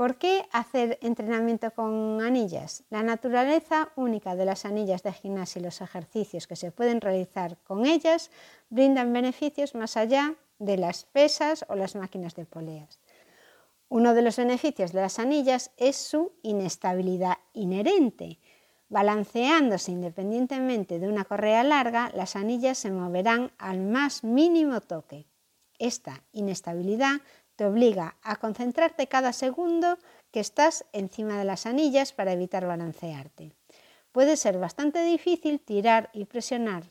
¿Por qué hacer entrenamiento con anillas? La naturaleza única de las anillas de gimnasia y los ejercicios que se pueden realizar con ellas brindan beneficios más allá de las pesas o las máquinas de poleas. Uno de los beneficios de las anillas es su inestabilidad inherente. Balanceándose independientemente de una correa larga, las anillas se moverán al más mínimo toque. Esta inestabilidad te obliga a concentrarte cada segundo que estás encima de las anillas para evitar balancearte. Puede ser bastante difícil tirar y presionar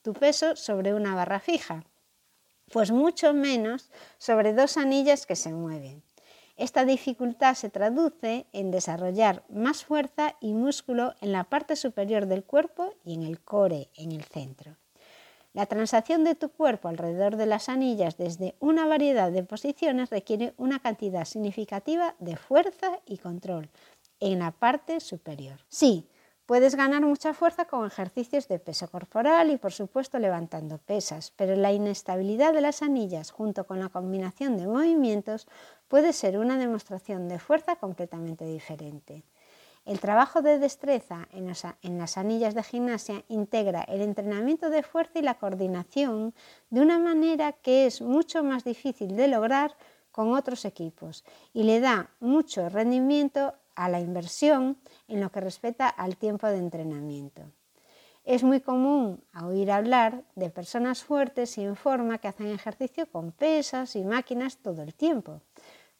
tu peso sobre una barra fija, pues mucho menos sobre dos anillas que se mueven. Esta dificultad se traduce en desarrollar más fuerza y músculo en la parte superior del cuerpo y en el core, en el centro. La transacción de tu cuerpo alrededor de las anillas desde una variedad de posiciones requiere una cantidad significativa de fuerza y control en la parte superior. Sí, puedes ganar mucha fuerza con ejercicios de peso corporal y por supuesto levantando pesas, pero la inestabilidad de las anillas junto con la combinación de movimientos puede ser una demostración de fuerza completamente diferente. El trabajo de destreza en, las anillas de gimnasia integra el entrenamiento de fuerza y la coordinación de una manera que es mucho más difícil de lograr con otros equipos y le da mucho rendimiento a la inversión en lo que respecta al tiempo de entrenamiento. Es muy común oír hablar de personas fuertes y en forma que hacen ejercicio con pesas y máquinas todo el tiempo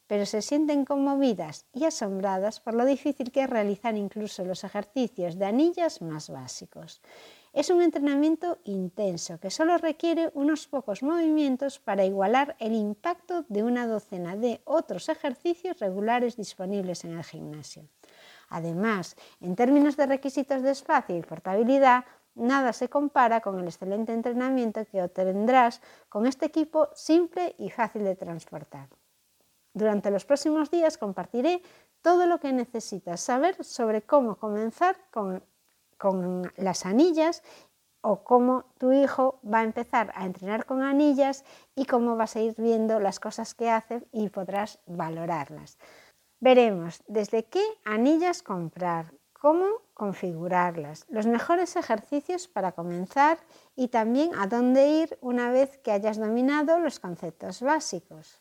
pero se sienten conmovidas y asombradas por lo difícil que es realizar incluso los ejercicios de anillas más básicos. Es un entrenamiento intenso que solo requiere unos pocos movimientos para igualar el impacto de una docena de otros ejercicios regulares disponibles en el gimnasio. Además, en términos de requisitos de espacio y portabilidad, nada se compara con el excelente entrenamiento que obtendrás con este equipo simple y fácil de transportar. Durante los próximos días compartiré todo lo que necesitas saber sobre cómo comenzar con, las anillas o cómo tu hijo va a empezar a entrenar con anillas y cómo vas a ir viendo las cosas que hace y podrás valorarlas. Veremos desde qué anillas comprar, cómo configurarlas, los mejores ejercicios para comenzar y también a dónde ir una vez que hayas dominado los conceptos básicos.